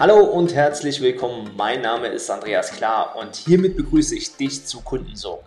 Hallo und herzlich willkommen. Mein Name ist Andreas Klar und hiermit begrüße ich dich zu Kundensog.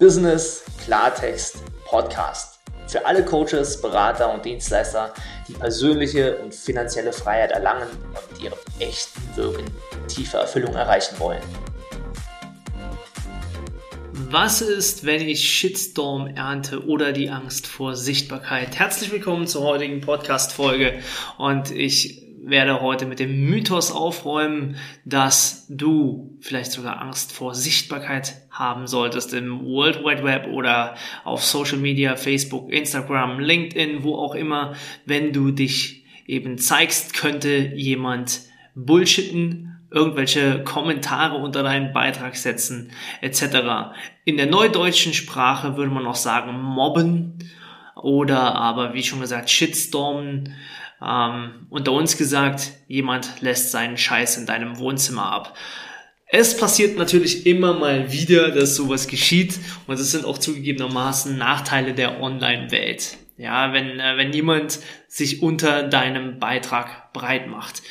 Business, Klartext, Podcast. Für alle Coaches, Berater und Dienstleister, die persönliche und finanzielle Freiheit erlangen und mit ihrem echten Wirken tiefe Erfüllung erreichen wollen. Was ist, wenn ich Shitstorm ernte oder die Angst vor Sichtbarkeit? Herzlich willkommen zur heutigen Podcast-Folge und ich werde heute mit dem Mythos aufräumen, dass du vielleicht sogar Angst vor Sichtbarkeit haben solltest im World Wide Web oder auf Social Media, Facebook, Instagram, LinkedIn, wo auch immer, wenn du dich eben zeigst, könnte jemand bullshitten, irgendwelche Kommentare unter deinen Beitrag setzen, etc. In der neudeutschen Sprache würde man auch sagen mobben oder aber, wie schon gesagt, shitstormen ähm, unter uns gesagt, jemand lässt seinen Scheiß in deinem Wohnzimmer ab. Es passiert natürlich immer mal wieder, dass sowas geschieht und es sind auch zugegebenermaßen Nachteile der Online-Welt. Ja, wenn, äh, wenn jemand sich unter deinem Beitrag breit macht.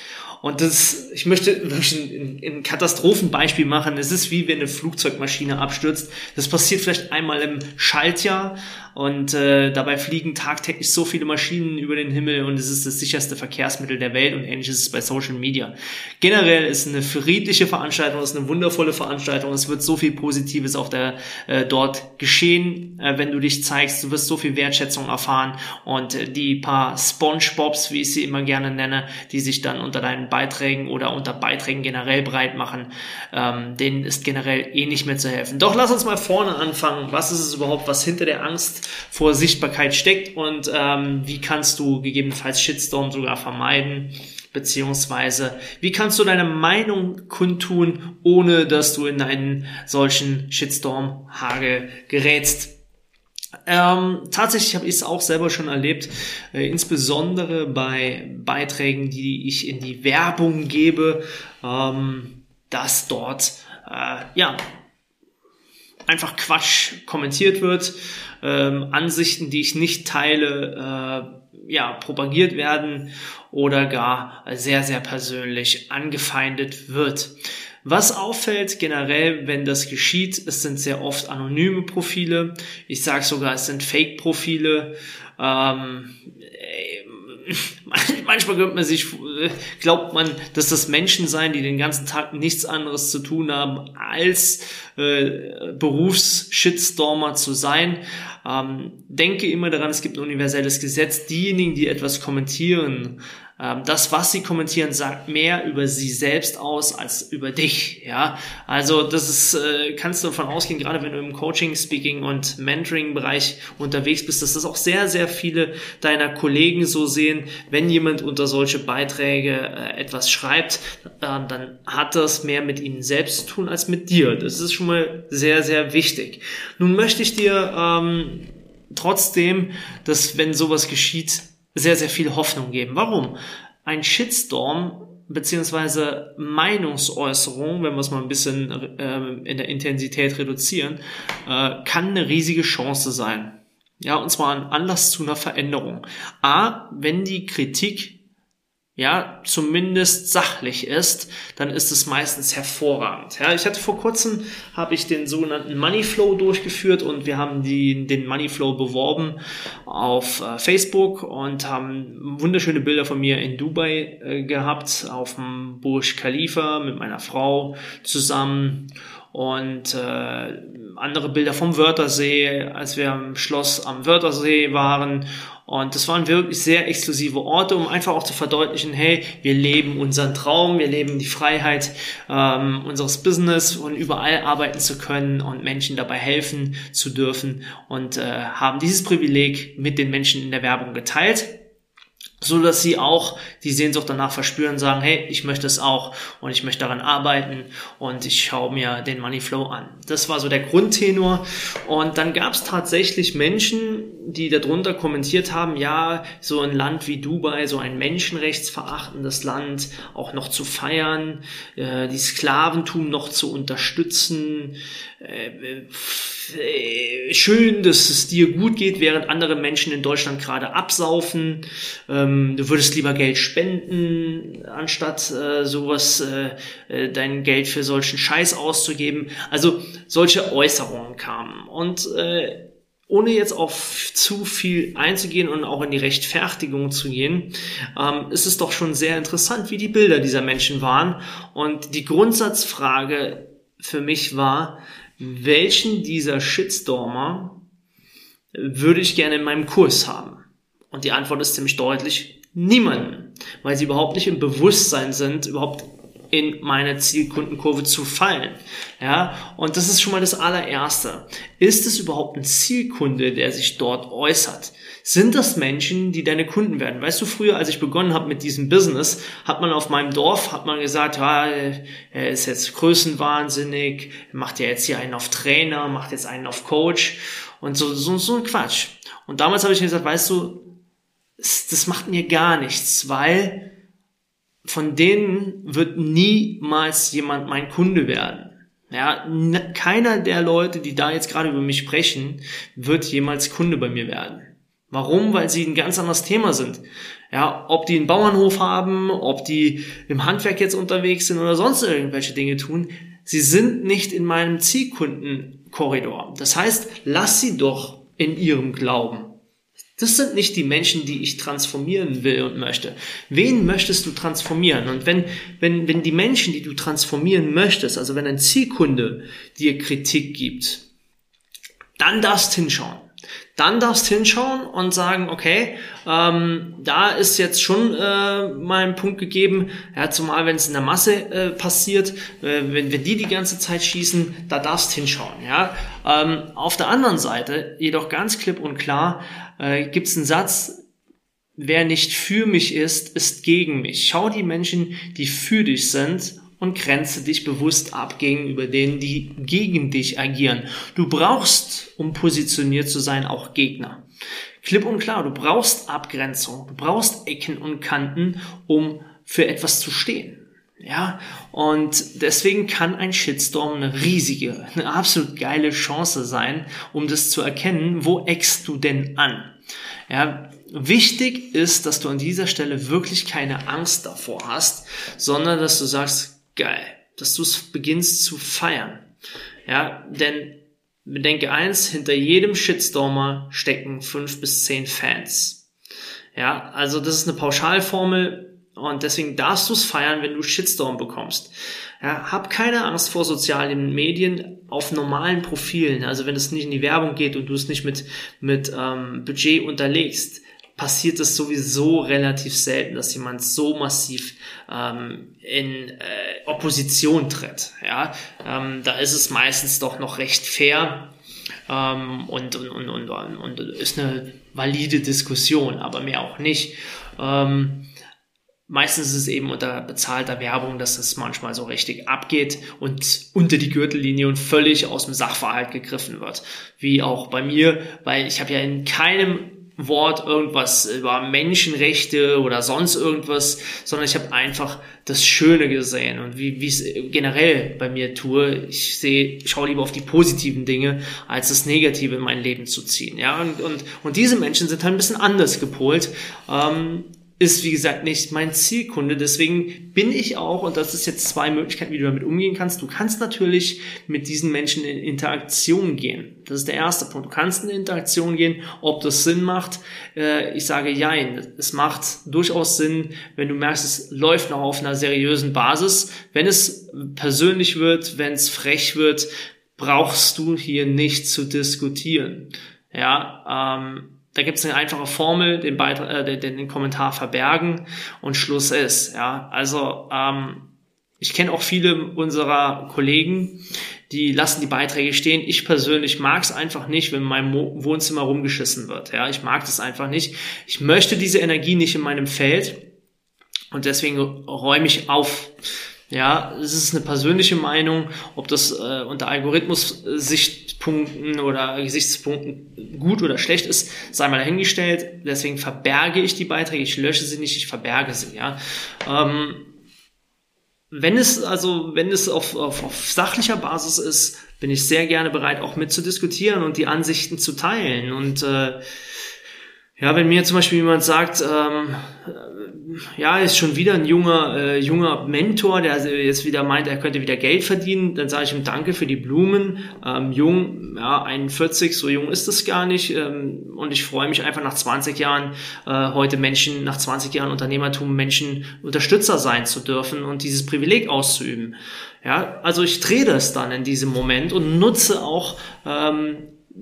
Und das, ich möchte wirklich ein, ein Katastrophenbeispiel machen. Es ist wie wenn eine Flugzeugmaschine abstürzt. Das passiert vielleicht einmal im Schaltjahr und äh, dabei fliegen tagtäglich so viele Maschinen über den Himmel und es ist das sicherste Verkehrsmittel der Welt und ähnlich ist es bei Social Media. Generell ist eine friedliche Veranstaltung, ist eine wundervolle Veranstaltung. Es wird so viel Positives auch der, äh, dort geschehen, äh, wenn du dich zeigst. Du wirst so viel Wertschätzung erfahren und äh, die paar Spongebobs, wie ich sie immer gerne nenne, die sich dann unter deinen Beiträgen oder unter Beiträgen generell breit machen, ähm, denen ist generell eh nicht mehr zu helfen. Doch lass uns mal vorne anfangen. Was ist es überhaupt, was hinter der Angst vor Sichtbarkeit steckt und ähm, wie kannst du gegebenenfalls Shitstorm sogar vermeiden beziehungsweise wie kannst du deine Meinung kundtun, ohne dass du in einen solchen Shitstorm-Hagel gerätst. Ähm, tatsächlich habe ich es auch selber schon erlebt, äh, insbesondere bei Beiträgen, die ich in die Werbung gebe, ähm, dass dort äh, ja einfach Quatsch kommentiert wird, ähm, Ansichten, die ich nicht teile, äh, ja, propagiert werden oder gar sehr, sehr persönlich angefeindet wird. Was auffällt generell, wenn das geschieht, es sind sehr oft anonyme Profile. Ich sage sogar, es sind Fake-Profile. Ähm, manchmal glaubt man sich, glaubt man, dass das Menschen sein, die den ganzen Tag nichts anderes zu tun haben, als äh, Berufs-Shitstormer zu sein. Ähm, denke immer daran, es gibt ein universelles Gesetz. Diejenigen, die etwas kommentieren, das, was sie kommentieren, sagt mehr über sie selbst aus als über dich. Ja, also das ist, äh, kannst du davon ausgehen, gerade wenn du im Coaching, Speaking und Mentoring-Bereich unterwegs bist, dass das auch sehr, sehr viele deiner Kollegen so sehen. Wenn jemand unter solche Beiträge äh, etwas schreibt, äh, dann hat das mehr mit ihnen selbst zu tun als mit dir. Das ist schon mal sehr, sehr wichtig. Nun möchte ich dir ähm, trotzdem, dass wenn sowas geschieht, sehr, sehr viel Hoffnung geben. Warum? Ein Shitstorm beziehungsweise Meinungsäußerung, wenn wir es mal ein bisschen äh, in der Intensität reduzieren, äh, kann eine riesige Chance sein. Ja, und zwar ein Anlass zu einer Veränderung. A, wenn die Kritik ja, zumindest sachlich ist, dann ist es meistens hervorragend. Ja, ich hatte vor kurzem, habe ich den sogenannten Moneyflow durchgeführt und wir haben die, den Moneyflow beworben auf äh, Facebook und haben wunderschöne Bilder von mir in Dubai äh, gehabt, auf dem Burj Khalifa mit meiner Frau zusammen und äh, andere Bilder vom Wörthersee, als wir am Schloss am Wörthersee waren und das waren wirklich sehr exklusive Orte, um einfach auch zu verdeutlichen, hey, wir leben unseren Traum, wir leben die Freiheit ähm, unseres Business und überall arbeiten zu können und Menschen dabei helfen zu dürfen und äh, haben dieses Privileg mit den Menschen in der Werbung geteilt so dass sie auch die Sehnsucht danach verspüren, sagen, hey, ich möchte es auch und ich möchte daran arbeiten und ich schaue mir den Moneyflow an. Das war so der Grundtenor und dann gab es tatsächlich Menschen, die darunter kommentiert haben, ja, so ein Land wie Dubai, so ein menschenrechtsverachtendes Land auch noch zu feiern, äh, die Sklaventum noch zu unterstützen, äh, äh, schön, dass es dir gut geht, während andere Menschen in Deutschland gerade absaufen. Ähm, du würdest lieber Geld spenden, anstatt äh, sowas, äh, äh, dein Geld für solchen Scheiß auszugeben. Also solche Äußerungen kamen. Und äh, ohne jetzt auf zu viel einzugehen und auch in die Rechtfertigung zu gehen, ähm, ist es doch schon sehr interessant, wie die Bilder dieser Menschen waren. Und die Grundsatzfrage für mich war, welchen dieser Shitstormer würde ich gerne in meinem Kurs haben? Und die Antwort ist ziemlich deutlich, niemanden, weil sie überhaupt nicht im Bewusstsein sind, überhaupt in meine Zielkundenkurve zu fallen. Ja, und das ist schon mal das allererste. Ist es überhaupt ein Zielkunde, der sich dort äußert? Sind das Menschen, die deine Kunden werden? Weißt du, früher, als ich begonnen habe mit diesem Business, hat man auf meinem Dorf, hat man gesagt, ja, er ist jetzt größenwahnsinnig, macht ja jetzt hier einen auf Trainer, macht jetzt einen auf Coach und so, so, so ein Quatsch. Und damals habe ich gesagt, weißt du, das macht mir gar nichts, weil von denen wird niemals jemand mein Kunde werden. Ja, keiner der Leute, die da jetzt gerade über mich sprechen, wird jemals Kunde bei mir werden. Warum? Weil sie ein ganz anderes Thema sind. Ja, ob die einen Bauernhof haben, ob die im Handwerk jetzt unterwegs sind oder sonst irgendwelche Dinge tun, sie sind nicht in meinem Zielkundenkorridor. Das heißt, lass sie doch in ihrem Glauben. Das sind nicht die Menschen, die ich transformieren will und möchte. Wen möchtest du transformieren? Und wenn, wenn, wenn die Menschen, die du transformieren möchtest, also wenn ein Zielkunde dir Kritik gibt, dann darfst hinschauen. Dann darfst hinschauen und sagen, okay, ähm, da ist jetzt schon äh, mal ein Punkt gegeben, ja, zumal wenn es in der Masse äh, passiert, äh, wenn, wenn die die ganze Zeit schießen, da darfst hinschauen. Ja? Ähm, auf der anderen Seite, jedoch ganz klipp und klar, äh, gibt es einen Satz, wer nicht für mich ist, ist gegen mich. Schau die Menschen, die für dich sind und grenze dich bewusst ab gegenüber denen, die gegen dich agieren. Du brauchst, um positioniert zu sein, auch Gegner. Klipp und klar, du brauchst Abgrenzung, du brauchst Ecken und Kanten, um für etwas zu stehen. Ja, und deswegen kann ein Shitstorm eine riesige, eine absolut geile Chance sein, um das zu erkennen, wo eckst du denn an? Ja, wichtig ist, dass du an dieser Stelle wirklich keine Angst davor hast, sondern dass du sagst, geil, dass du es beginnst zu feiern. Ja, denn bedenke eins, hinter jedem Shitstormer stecken fünf bis zehn Fans. Ja, also das ist eine Pauschalformel, und deswegen darfst du es feiern, wenn du Shitstorm bekommst. Ja, hab keine Angst vor sozialen Medien auf normalen Profilen. Also wenn es nicht in die Werbung geht und du es nicht mit, mit ähm, Budget unterlegst, passiert es sowieso relativ selten, dass jemand so massiv ähm, in äh, Opposition tritt. Ja, ähm, da ist es meistens doch noch recht fair ähm, und, und, und, und, und ist eine valide Diskussion, aber mehr auch nicht. Ähm, Meistens ist es eben unter bezahlter Werbung, dass es manchmal so richtig abgeht und unter die Gürtellinie und völlig aus dem Sachverhalt gegriffen wird. Wie auch bei mir, weil ich habe ja in keinem Wort irgendwas über Menschenrechte oder sonst irgendwas, sondern ich habe einfach das Schöne gesehen und wie wie es generell bei mir tue. Ich sehe, schaue lieber auf die positiven Dinge, als das Negative in mein Leben zu ziehen. Ja, und, und, und diese Menschen sind halt ein bisschen anders gepolt. Ähm, ist, wie gesagt, nicht mein Zielkunde. Deswegen bin ich auch, und das ist jetzt zwei Möglichkeiten, wie du damit umgehen kannst. Du kannst natürlich mit diesen Menschen in Interaktion gehen. Das ist der erste Punkt. Du kannst in Interaktion gehen, ob das Sinn macht. Äh, ich sage jein. Es macht durchaus Sinn, wenn du merkst, es läuft noch auf einer seriösen Basis. Wenn es persönlich wird, wenn es frech wird, brauchst du hier nicht zu diskutieren. Ja, ähm, da gibt es eine einfache Formel, den, Beitrag, äh, den, den Kommentar verbergen und Schluss ist. Ja, also ähm, ich kenne auch viele unserer Kollegen, die lassen die Beiträge stehen. Ich persönlich mag es einfach nicht, wenn in meinem Wohnzimmer rumgeschissen wird. Ja, ich mag das einfach nicht. Ich möchte diese Energie nicht in meinem Feld und deswegen räume ich auf. Ja, es ist eine persönliche Meinung, ob das äh, unter Algorithmus-Sichtpunkten oder Gesichtspunkten gut oder schlecht ist, sei mal dahingestellt. Deswegen verberge ich die Beiträge, ich lösche sie nicht, ich verberge sie. Ja. Ähm, wenn es also, wenn es auf, auf, auf sachlicher Basis ist, bin ich sehr gerne bereit, auch mitzudiskutieren und die Ansichten zu teilen. Und äh, ja, wenn mir zum Beispiel jemand sagt, ähm, ja, ist schon wieder ein junger, äh, junger Mentor, der jetzt wieder meint, er könnte wieder Geld verdienen, dann sage ich ihm Danke für die Blumen. Ähm, jung, ja, 41, so jung ist es gar nicht. Ähm, und ich freue mich einfach nach 20 Jahren, äh, heute Menschen, nach 20 Jahren Unternehmertum, Menschen Unterstützer sein zu dürfen und dieses Privileg auszuüben. Ja, also ich drehe das dann in diesem Moment und nutze auch ähm,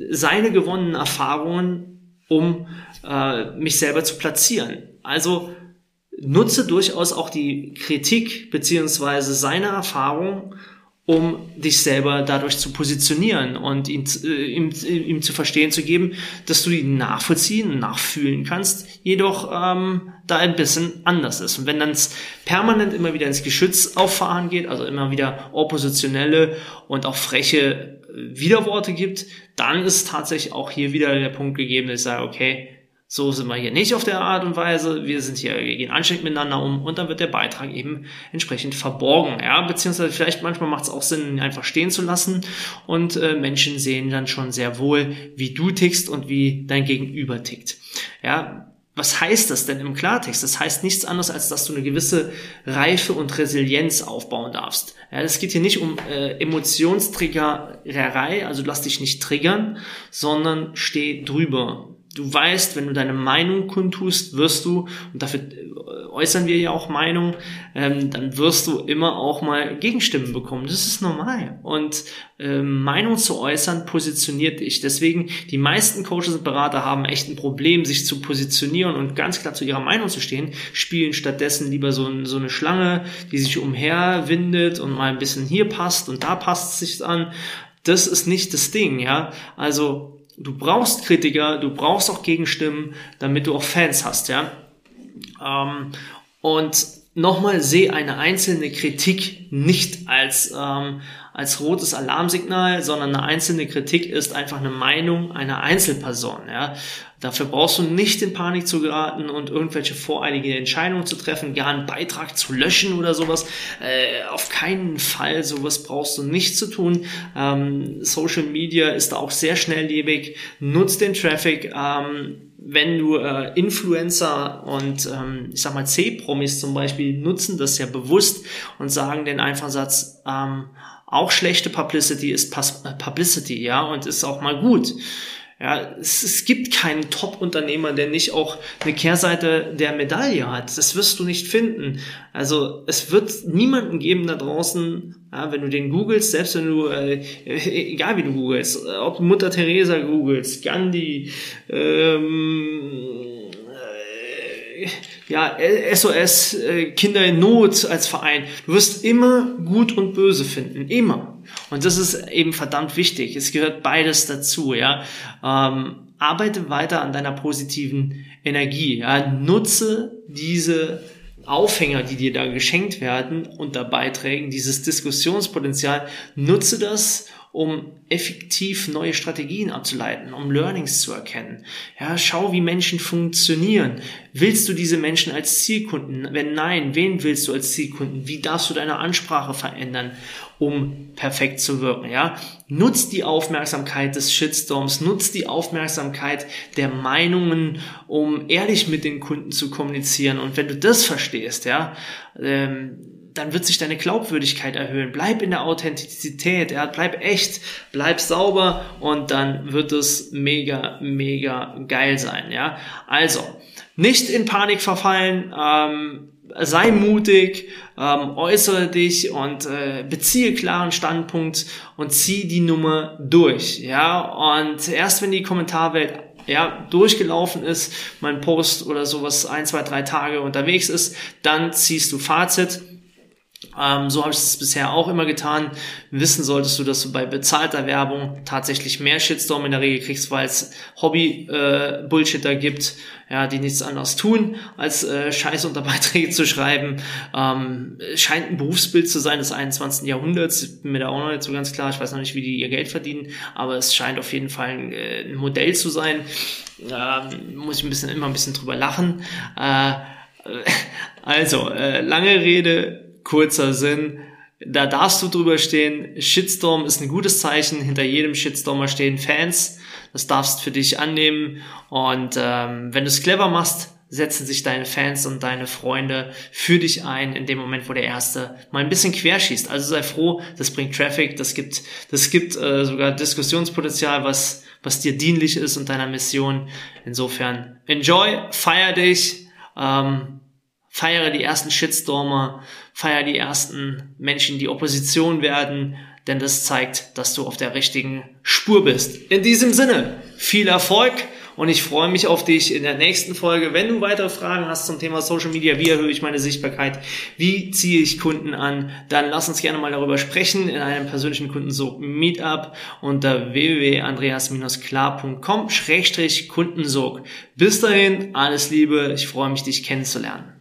seine gewonnenen Erfahrungen, um äh, mich selber zu platzieren. Also nutze durchaus auch die Kritik beziehungsweise seine Erfahrung, um dich selber dadurch zu positionieren und ihn, äh, ihm, ihm zu verstehen zu geben, dass du ihn nachvollziehen, nachfühlen kannst, jedoch ähm, da ein bisschen anders ist. Und wenn dann permanent immer wieder ins Geschütz auffahren geht, also immer wieder oppositionelle und auch freche Widerworte gibt, dann ist tatsächlich auch hier wieder der Punkt gegeben, dass ich sage, okay, so sind wir hier nicht auf der Art und Weise. Wir sind hier, wir gehen ansteckend miteinander um und dann wird der Beitrag eben entsprechend verborgen. Ja, beziehungsweise vielleicht manchmal macht es auch Sinn, ihn einfach stehen zu lassen und äh, Menschen sehen dann schon sehr wohl, wie du tickst und wie dein Gegenüber tickt. Ja, was heißt das denn im Klartext? Das heißt nichts anderes, als dass du eine gewisse Reife und Resilienz aufbauen darfst. Ja, es geht hier nicht um äh, Emotionstriggererei, also lass dich nicht triggern, sondern steh drüber du weißt, wenn du deine Meinung kundtust, wirst du, und dafür äh, äußern wir ja auch Meinung, ähm, dann wirst du immer auch mal Gegenstimmen bekommen. Das ist normal. Und äh, Meinung zu äußern positioniert dich. Deswegen, die meisten Coaches und Berater haben echt ein Problem, sich zu positionieren und ganz klar zu ihrer Meinung zu stehen, spielen stattdessen lieber so, so eine Schlange, die sich umherwindet und mal ein bisschen hier passt und da passt es sich an. Das ist nicht das Ding, ja. Also du brauchst Kritiker, du brauchst auch Gegenstimmen, damit du auch Fans hast, ja. Ähm, und nochmal, sehe eine einzelne Kritik nicht als, ähm, als rotes Alarmsignal, sondern eine einzelne Kritik ist einfach eine Meinung einer Einzelperson. Ja? Dafür brauchst du nicht in Panik zu geraten und irgendwelche voreilige Entscheidungen zu treffen, gar einen Beitrag zu löschen oder sowas. Äh, auf keinen Fall, sowas brauchst du nicht zu tun. Ähm, Social Media ist da auch sehr schnelllebig. Nutz den Traffic. Ähm, wenn du äh, Influencer und ähm, ich sag mal C-Promis zum Beispiel nutzen das ja bewusst und sagen den einfachen Satz, ähm, auch schlechte Publicity ist äh, Publicity, ja, und ist auch mal gut. Ja, es, es gibt keinen Top-Unternehmer, der nicht auch eine Kehrseite der Medaille hat. Das wirst du nicht finden. Also es wird niemanden geben da draußen, ja, wenn du den googelst, selbst wenn du, äh, egal wie du googelst, ob Mutter Teresa googelst, Gandhi, ähm, äh, ja, SOS, äh, Kinder in Not als Verein. Du wirst immer Gut und Böse finden, immer. Und das ist eben verdammt wichtig. Es gehört beides dazu, ja. Ähm, arbeite weiter an deiner positiven Energie, ja. Nutze diese Aufhänger, die dir da geschenkt werden unter Beiträgen, dieses Diskussionspotenzial, nutze das, um effektiv neue Strategien abzuleiten, um Learnings zu erkennen. Ja, schau, wie Menschen funktionieren. Willst du diese Menschen als Zielkunden? Wenn nein, wen willst du als Zielkunden? Wie darfst du deine Ansprache verändern, um perfekt zu wirken? Ja, nutz die Aufmerksamkeit des Shitstorms, nutz die Aufmerksamkeit der Meinungen, um ehrlich mit den Kunden zu kommunizieren. Und wenn du das verstehst, ja, ähm, dann wird sich deine Glaubwürdigkeit erhöhen. Bleib in der Authentizität, ja, bleib echt, bleib sauber und dann wird es mega, mega geil sein, ja. Also, nicht in Panik verfallen, ähm, sei mutig, ähm, äußere dich und äh, beziehe klaren Standpunkt und zieh die Nummer durch, ja. Und erst wenn die Kommentarwelt ja, durchgelaufen ist, mein Post oder sowas ein, zwei, drei Tage unterwegs ist, dann ziehst du Fazit ähm, so habe ich es bisher auch immer getan. Wissen solltest du, dass du bei bezahlter Werbung tatsächlich mehr Shitstorm in der Regel kriegst, weil es Hobby-Bullshitter äh, gibt, ja, die nichts anderes tun, als äh, Scheiß unter Beiträge zu schreiben. Ähm, scheint ein Berufsbild zu sein des 21. Jahrhunderts. Bin mir da auch noch nicht so ganz klar. Ich weiß noch nicht, wie die ihr Geld verdienen, aber es scheint auf jeden Fall ein, äh, ein Modell zu sein. Ähm, muss ich ein bisschen immer ein bisschen drüber lachen. Äh, also, äh, lange Rede, kurzer Sinn. Da darfst du drüber stehen. Shitstorm ist ein gutes Zeichen. Hinter jedem Shitstormer stehen Fans. Das darfst für dich annehmen. Und ähm, wenn du es clever machst, setzen sich deine Fans und deine Freunde für dich ein in dem Moment, wo der erste mal ein bisschen querschießt. Also sei froh, das bringt Traffic, das gibt, das gibt äh, sogar Diskussionspotenzial, was, was dir dienlich ist und deiner Mission. Insofern enjoy, feier dich, ähm, feiere die ersten Shitstormer, feiere die ersten Menschen, die Opposition werden, denn das zeigt, dass du auf der richtigen Spur bist. In diesem Sinne, viel Erfolg und ich freue mich auf dich in der nächsten Folge. Wenn du weitere Fragen hast zum Thema Social Media, wie erhöhe ich meine Sichtbarkeit, wie ziehe ich Kunden an, dann lass uns gerne mal darüber sprechen in einem persönlichen Kundensog Meetup unter www.andreas-klar.com-kundensog. Bis dahin, alles Liebe, ich freue mich, dich kennenzulernen.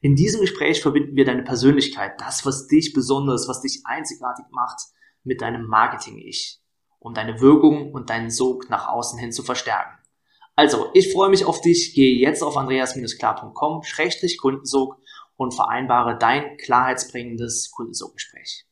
In diesem Gespräch verbinden wir deine Persönlichkeit, das, was dich besonders, was dich einzigartig macht, mit deinem Marketing-Ich um deine Wirkung und deinen Sog nach außen hin zu verstärken. Also, ich freue mich auf dich. Gehe jetzt auf andreas-klar.com-kundensog und vereinbare dein klarheitsbringendes Kundensoggespräch.